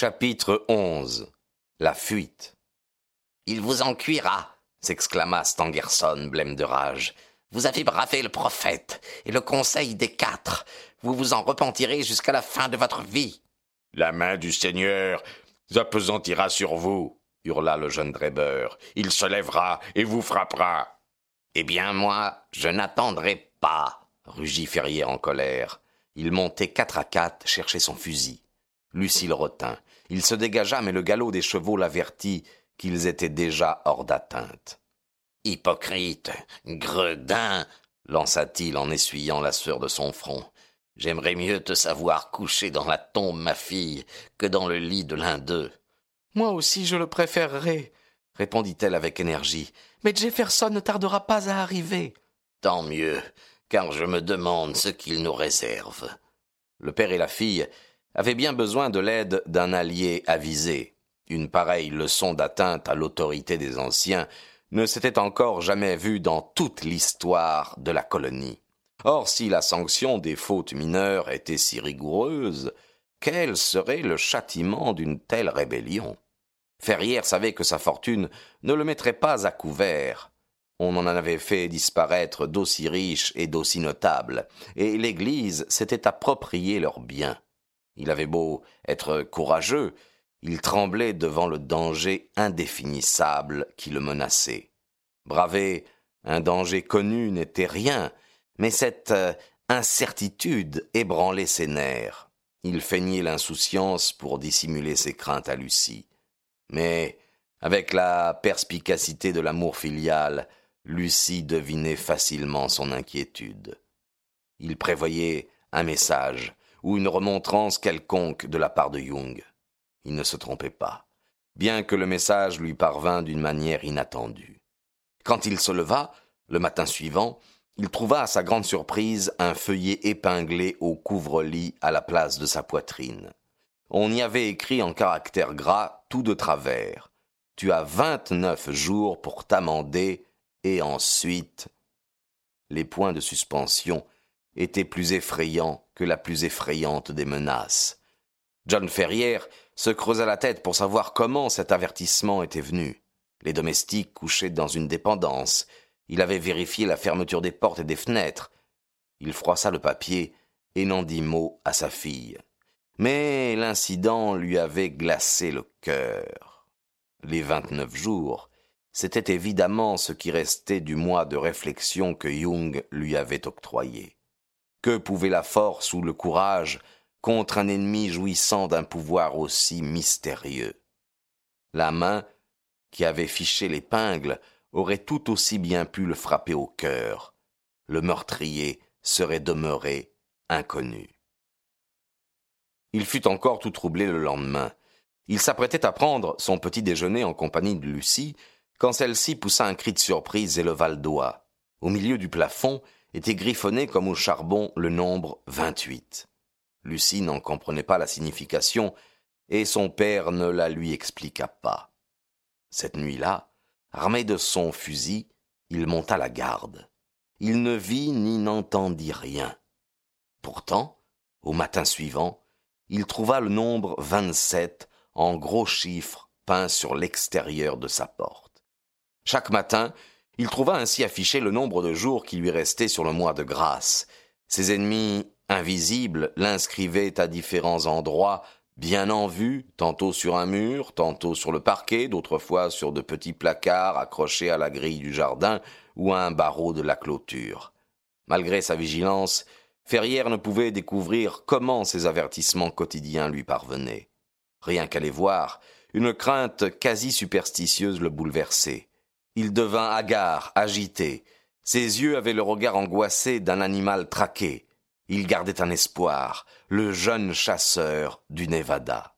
Chapitre 11 La fuite Il vous en cuira s'exclama Stangerson, blême de rage. Vous avez bravé le prophète et le conseil des quatre. Vous vous en repentirez jusqu'à la fin de votre vie. La main du Seigneur s'apesantira sur vous, hurla le jeune Drebber. Il se lèvera et vous frappera. Eh bien, moi, je n'attendrai pas, rugit Ferrier en colère. Il montait quatre à quatre chercher son fusil. Lucie le retint. Il se dégagea, mais le galop des chevaux l'avertit qu'ils étaient déjà hors d'atteinte. Hypocrite, gredin, lança-t-il en essuyant la sueur de son front. J'aimerais mieux te savoir coucher dans la tombe, ma fille, que dans le lit de l'un d'eux. Moi aussi je le préférerais, répondit-elle avec énergie. Mais Jefferson ne tardera pas à arriver. Tant mieux, car je me demande ce qu'il nous réserve. Le père et la fille avait bien besoin de l'aide d'un allié avisé. Une pareille leçon d'atteinte à l'autorité des anciens ne s'était encore jamais vue dans toute l'histoire de la colonie. Or, si la sanction des fautes mineures était si rigoureuse, quel serait le châtiment d'une telle rébellion? Ferrière savait que sa fortune ne le mettrait pas à couvert. On en avait fait disparaître d'aussi riches et d'aussi notables, et l'Église s'était approprié leurs biens. Il avait beau être courageux, il tremblait devant le danger indéfinissable qui le menaçait. Braver un danger connu n'était rien, mais cette euh, incertitude ébranlait ses nerfs. Il feignait l'insouciance pour dissimuler ses craintes à Lucie. Mais, avec la perspicacité de l'amour filial, Lucie devinait facilement son inquiétude. Il prévoyait un message, ou une remontrance quelconque de la part de Jung. Il ne se trompait pas, bien que le message lui parvint d'une manière inattendue. Quand il se leva, le matin suivant, il trouva à sa grande surprise un feuillet épinglé au couvre-lit à la place de sa poitrine. On y avait écrit en caractères gras tout de travers. Tu as vingt-neuf jours pour t'amender et ensuite. Les points de suspension étaient plus effrayants que la plus effrayante des menaces. John Ferrière se creusa la tête pour savoir comment cet avertissement était venu. Les domestiques couchaient dans une dépendance. Il avait vérifié la fermeture des portes et des fenêtres. Il froissa le papier et n'en dit mot à sa fille. Mais l'incident lui avait glacé le cœur. Les vingt-neuf jours, c'était évidemment ce qui restait du mois de réflexion que Jung lui avait octroyé. Que pouvait la force ou le courage contre un ennemi jouissant d'un pouvoir aussi mystérieux? La main qui avait fiché l'épingle aurait tout aussi bien pu le frapper au cœur. Le meurtrier serait demeuré inconnu. Il fut encore tout troublé le lendemain. Il s'apprêtait à prendre son petit déjeuner en compagnie de Lucie, quand celle-ci poussa un cri de surprise et leva le doigt. Au milieu du plafond, était griffonné comme au charbon le nombre vingt-huit. Lucie n'en comprenait pas la signification, et son père ne la lui expliqua pas. Cette nuit-là, armé de son fusil, il monta la garde. Il ne vit ni n'entendit rien. Pourtant, au matin suivant, il trouva le nombre vingt-sept en gros chiffres peints sur l'extérieur de sa porte. Chaque matin, il trouva ainsi affiché le nombre de jours qui lui restaient sur le mois de grâce. Ses ennemis invisibles l'inscrivaient à différents endroits, bien en vue, tantôt sur un mur, tantôt sur le parquet, d'autres fois sur de petits placards accrochés à la grille du jardin ou à un barreau de la clôture. Malgré sa vigilance, Ferrière ne pouvait découvrir comment ces avertissements quotidiens lui parvenaient. Rien qu'à les voir, une crainte quasi superstitieuse le bouleversait. Il devint hagard, agité. Ses yeux avaient le regard angoissé d'un animal traqué. Il gardait un espoir, le jeune chasseur du Nevada.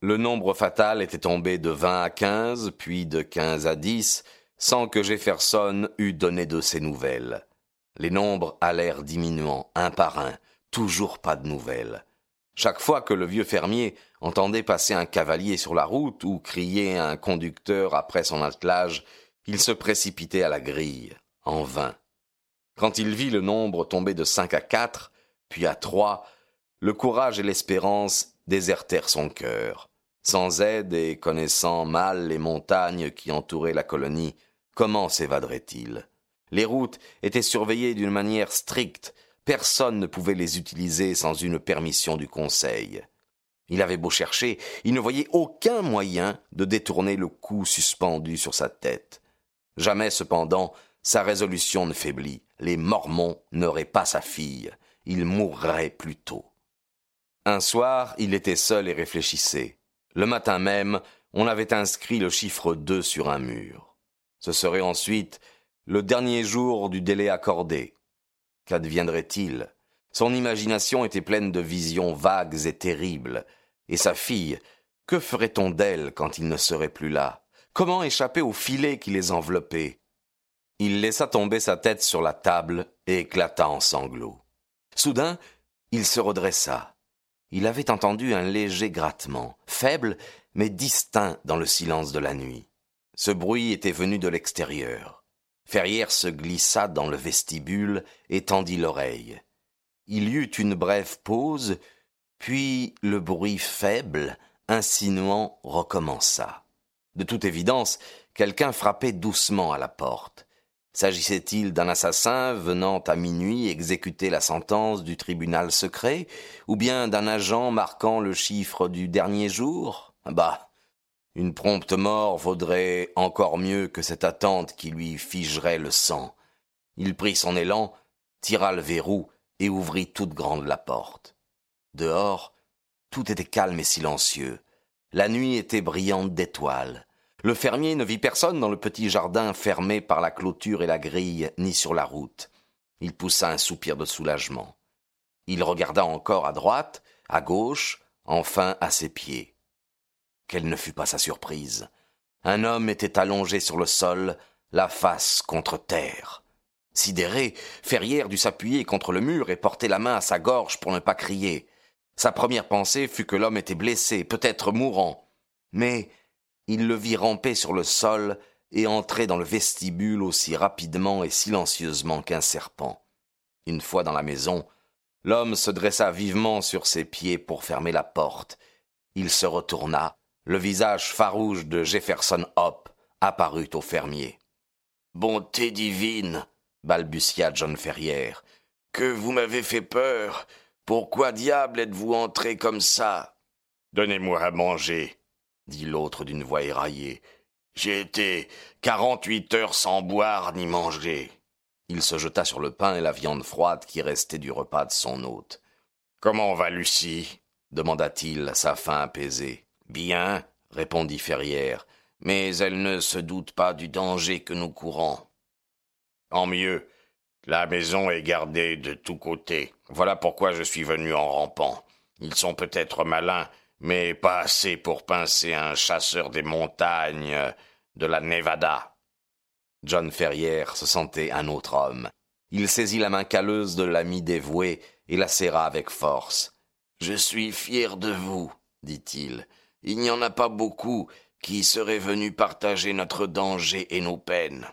Le nombre fatal était tombé de vingt à quinze, puis de quinze à dix, sans que Jefferson eût donné de ses nouvelles. Les nombres allèrent diminuant, un par un, toujours pas de nouvelles. Chaque fois que le vieux fermier entendait passer un cavalier sur la route ou crier un conducteur après son attelage, il se précipitait à la grille en vain. Quand il vit le nombre tomber de cinq à quatre, puis à trois, le courage et l'espérance désertèrent son cœur. Sans aide et connaissant mal les montagnes qui entouraient la colonie, comment s'évaderait-il Les routes étaient surveillées d'une manière stricte, personne ne pouvait les utiliser sans une permission du conseil. Il avait beau chercher, il ne voyait aucun moyen de détourner le coup suspendu sur sa tête. Jamais cependant sa résolution ne faiblit. Les Mormons n'auraient pas sa fille. Il mourrait plus tôt. Un soir, il était seul et réfléchissait. Le matin même, on avait inscrit le chiffre 2 sur un mur. Ce serait ensuite le dernier jour du délai accordé. Qu'adviendrait-il? Son imagination était pleine de visions vagues et terribles. Et sa fille, que ferait-on d'elle quand il ne serait plus là? Comment échapper au filet qui les enveloppait il laissa tomber sa tête sur la table et éclata en sanglots. Soudain, il se redressa. Il avait entendu un léger grattement, faible mais distinct dans le silence de la nuit. Ce bruit était venu de l'extérieur. Ferrière se glissa dans le vestibule et tendit l'oreille. Il y eut une brève pause, puis le bruit faible, insinuant, recommença. De toute évidence, quelqu'un frappait doucement à la porte. S'agissait-il d'un assassin venant à minuit exécuter la sentence du tribunal secret, ou bien d'un agent marquant le chiffre du dernier jour? Bah, une prompte mort vaudrait encore mieux que cette attente qui lui figerait le sang. Il prit son élan, tira le verrou et ouvrit toute grande la porte. Dehors, tout était calme et silencieux. La nuit était brillante d'étoiles. Le fermier ne vit personne dans le petit jardin fermé par la clôture et la grille, ni sur la route. Il poussa un soupir de soulagement. Il regarda encore à droite, à gauche, enfin à ses pieds. Quelle ne fut pas sa surprise. Un homme était allongé sur le sol, la face contre terre. Sidéré, Ferrière dut s'appuyer contre le mur et porter la main à sa gorge pour ne pas crier. Sa première pensée fut que l'homme était blessé, peut-être mourant. Mais il le vit ramper sur le sol et entrer dans le vestibule aussi rapidement et silencieusement qu'un serpent. Une fois dans la maison, l'homme se dressa vivement sur ses pieds pour fermer la porte. Il se retourna, le visage farouche de Jefferson Hope apparut au fermier. Bonté divine, balbutia John Ferrière, que vous m'avez fait peur. Pourquoi diable êtes-vous entré comme ça? Donnez-moi à manger, dit l'autre d'une voix éraillée. J'ai été quarante-huit heures sans boire ni manger. Il se jeta sur le pain et la viande froide qui restait du repas de son hôte. Comment va Lucie? demanda-t-il, sa faim apaisée. Bien, répondit Ferrière, mais elle ne se doute pas du danger que nous courons. En mieux. La maison est gardée de tous côtés. Voilà pourquoi je suis venu en rampant. Ils sont peut-être malins, mais pas assez pour pincer un chasseur des montagnes de la Nevada. John Ferrière se sentait un autre homme. Il saisit la main calleuse de l'ami dévoué et la serra avec force. Je suis fier de vous, dit-il. Il n'y en a pas beaucoup qui seraient venus partager notre danger et nos peines.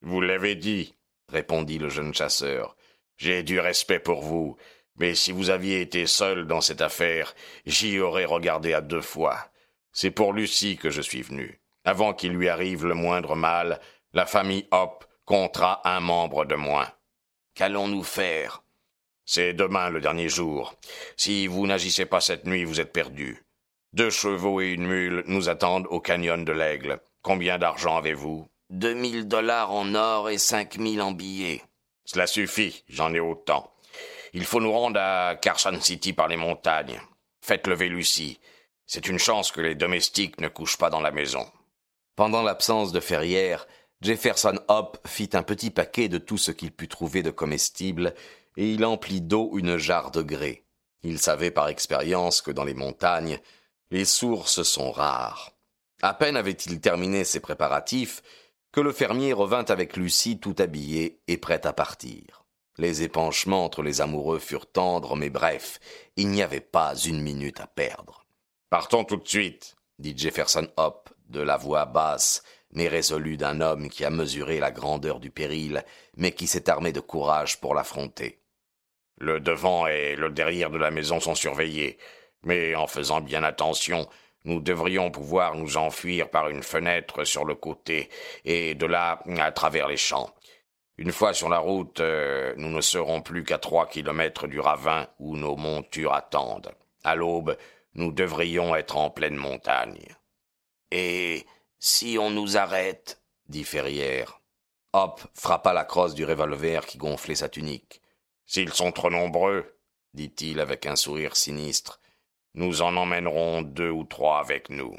Vous l'avez dit, répondit le jeune chasseur. J'ai du respect pour vous, mais si vous aviez été seul dans cette affaire, j'y aurais regardé à deux fois. C'est pour Lucie que je suis venu. Avant qu'il lui arrive le moindre mal, la famille Hop comptera un membre de moins. Qu'allons-nous faire? C'est demain le dernier jour. Si vous n'agissez pas cette nuit, vous êtes perdu. Deux chevaux et une mule nous attendent au canyon de l'Aigle. Combien d'argent avez-vous? Deux mille dollars en or et cinq mille en billets. Cela suffit, j'en ai autant. Il faut nous rendre à Carson City par les montagnes. Faites lever Lucie. C'est une chance que les domestiques ne couchent pas dans la maison. Pendant l'absence de Ferrière, Jefferson Hope fit un petit paquet de tout ce qu'il put trouver de comestible, et il emplit d'eau une jarre de grès. Il savait par expérience que dans les montagnes, les sources sont rares. À peine avait-il terminé ses préparatifs que le fermier revint avec Lucie tout habillé et prêt à partir. Les épanchements entre les amoureux furent tendres, mais bref, il n'y avait pas une minute à perdre. Partons tout de suite, dit Jefferson Hope de la voix basse mais résolue d'un homme qui a mesuré la grandeur du péril, mais qui s'est armé de courage pour l'affronter. Le devant et le derrière de la maison sont surveillés, mais en faisant bien attention, nous devrions pouvoir nous enfuir par une fenêtre sur le côté, et de là à travers les champs. Une fois sur la route, euh, nous ne serons plus qu'à trois kilomètres du ravin où nos montures attendent. À l'aube, nous devrions être en pleine montagne. Et si on nous arrête dit Ferrière. Hop frappa la crosse du revolver qui gonflait sa tunique. S'ils sont trop nombreux, dit-il avec un sourire sinistre, nous en emmènerons deux ou trois avec nous.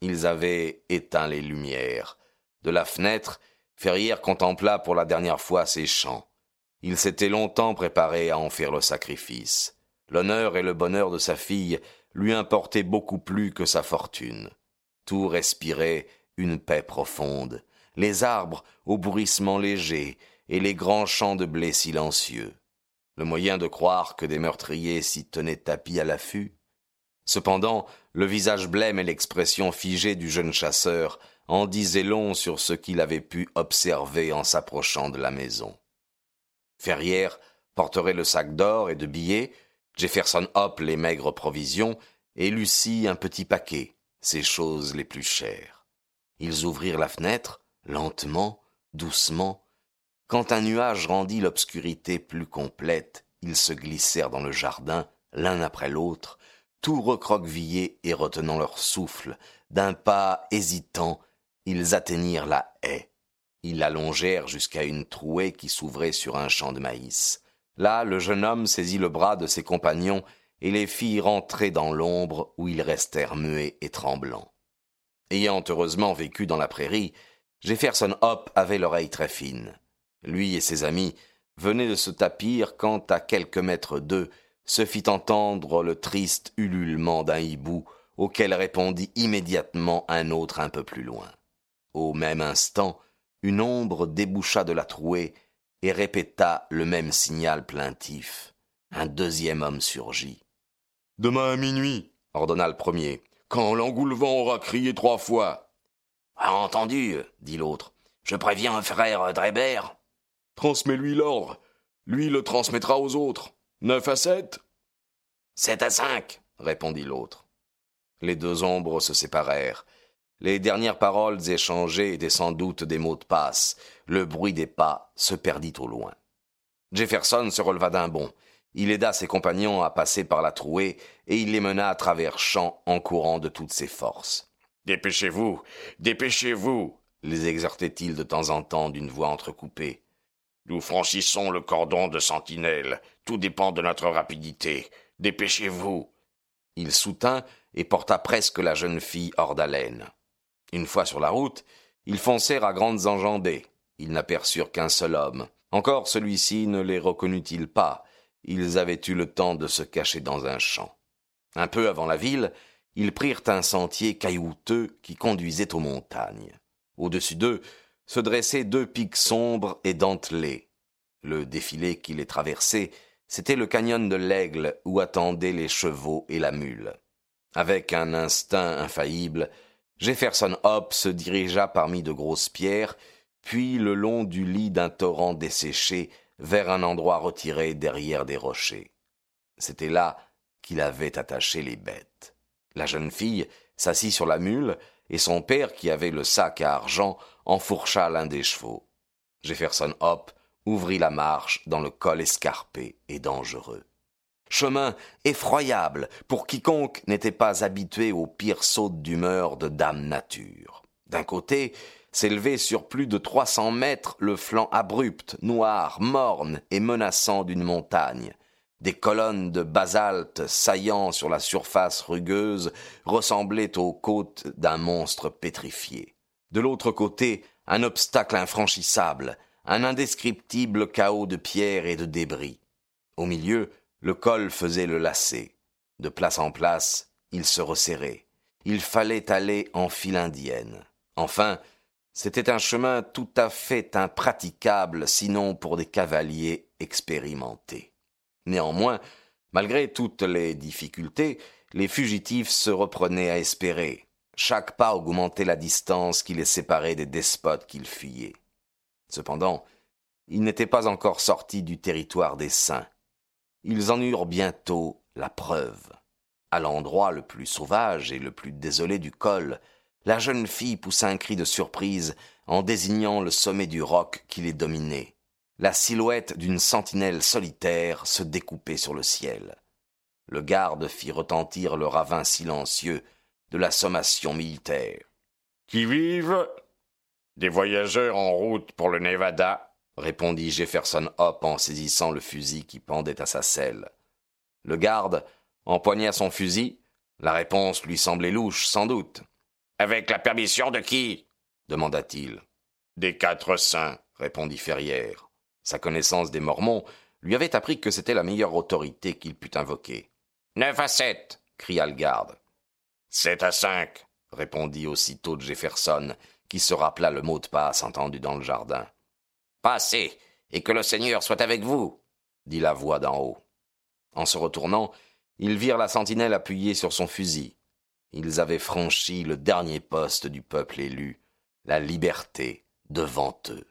Ils avaient éteint les lumières. De la fenêtre, Ferrière contempla pour la dernière fois ses champs. Il s'était longtemps préparé à en faire le sacrifice. L'honneur et le bonheur de sa fille lui importaient beaucoup plus que sa fortune. Tout respirait une paix profonde, les arbres au bruissement léger et les grands champs de blé silencieux. Le moyen de croire que des meurtriers s'y tenaient tapis à l'affût. Cependant, le visage blême et l'expression figée du jeune chasseur en disaient long sur ce qu'il avait pu observer en s'approchant de la maison. Ferrière porterait le sac d'or et de billets, Jefferson Hope les maigres provisions, et Lucie un petit paquet, ces choses les plus chères. Ils ouvrirent la fenêtre, lentement, doucement. Quand un nuage rendit l'obscurité plus complète, ils se glissèrent dans le jardin, l'un après l'autre, tout recroquevillés et retenant leur souffle, d'un pas hésitant, ils atteignirent la haie. Ils l'allongèrent jusqu'à une trouée qui s'ouvrait sur un champ de maïs. Là, le jeune homme saisit le bras de ses compagnons et les fit rentrer dans l'ombre où ils restèrent muets et tremblants. Ayant heureusement vécu dans la prairie, Jefferson Hope avait l'oreille très fine. Lui et ses amis venaient de se tapir quand, à quelques mètres d'eux, se fit entendre le triste ululement d'un hibou auquel répondit immédiatement un autre un peu plus loin. Au même instant, une ombre déboucha de la trouée et répéta le même signal plaintif. Un deuxième homme surgit. Demain à minuit, ordonna le premier, quand l'engoulevent aura crié trois fois. Entendu, dit l'autre. Je préviens frère Drebert. Transmets-lui l'ordre. Lui le transmettra aux autres. Neuf à sept Sept à cinq, répondit l'autre. Les deux ombres se séparèrent. Les dernières paroles échangées étaient sans doute des mots de passe. Le bruit des pas se perdit au loin. Jefferson se releva d'un bond. Il aida ses compagnons à passer par la trouée, et il les mena à travers champs en courant de toutes ses forces. Dépêchez-vous, dépêchez-vous, les exhortait-il de temps en temps d'une voix entrecoupée. Nous franchissons le cordon de sentinelle. Tout dépend de notre rapidité. Dépêchez-vous. Il soutint et porta presque la jeune fille hors d'haleine. Une fois sur la route, ils foncèrent à grandes enjambées. Ils n'aperçurent qu'un seul homme. Encore celui-ci ne les reconnut-il pas ils avaient eu le temps de se cacher dans un champ. Un peu avant la ville, ils prirent un sentier caillouteux qui conduisait aux montagnes. Au-dessus d'eux se dressaient deux pics sombres et dentelés. Le défilé qui les traversait, c'était le canyon de l'Aigle où attendaient les chevaux et la mule. Avec un instinct infaillible, Jefferson Hope se dirigea parmi de grosses pierres, puis le long du lit d'un torrent desséché vers un endroit retiré derrière des rochers. C'était là qu'il avait attaché les bêtes. La jeune fille s'assit sur la mule, et son père, qui avait le sac à argent, enfourcha l'un des chevaux. Jefferson Hope ouvrit la marche dans le col escarpé et dangereux. Chemin effroyable pour quiconque n'était pas habitué aux pires sautes d'humeur de Dame Nature. D'un côté, s'élevait sur plus de trois cents mètres le flanc abrupt, noir, morne et menaçant d'une montagne. Des colonnes de basalte saillant sur la surface rugueuse ressemblaient aux côtes d'un monstre pétrifié. De l'autre côté, un obstacle infranchissable, un indescriptible chaos de pierres et de débris. Au milieu, le col faisait le lacet. De place en place, il se resserrait. Il fallait aller en file indienne. Enfin, c'était un chemin tout à fait impraticable, sinon pour des cavaliers expérimentés. Néanmoins, malgré toutes les difficultés, les fugitifs se reprenaient à espérer. Chaque pas augmentait la distance qui les séparait des despotes qu'ils fuyaient. Cependant, ils n'étaient pas encore sortis du territoire des saints. Ils en eurent bientôt la preuve. À l'endroit le plus sauvage et le plus désolé du col, la jeune fille poussa un cri de surprise en désignant le sommet du roc qui les dominait. La silhouette d'une sentinelle solitaire se découpait sur le ciel. Le garde fit retentir le ravin silencieux de la sommation militaire. Qui vive Des voyageurs en route pour le Nevada, répondit Jefferson Hope en saisissant le fusil qui pendait à sa selle. Le garde empoigna son fusil. La réponse lui semblait louche, sans doute. Avec la permission de qui? demanda-t-il. Des quatre saints, répondit Ferrière. Sa connaissance des Mormons lui avait appris que c'était la meilleure autorité qu'il pût invoquer. Neuf à sept, cria le garde. Sept à cinq, répondit aussitôt Jefferson, qui se rappela le mot de passe entendu dans le jardin. Passez, et que le Seigneur soit avec vous, dit la voix d'en haut. En se retournant, ils virent la sentinelle appuyée sur son fusil. Ils avaient franchi le dernier poste du peuple élu, la liberté devant eux.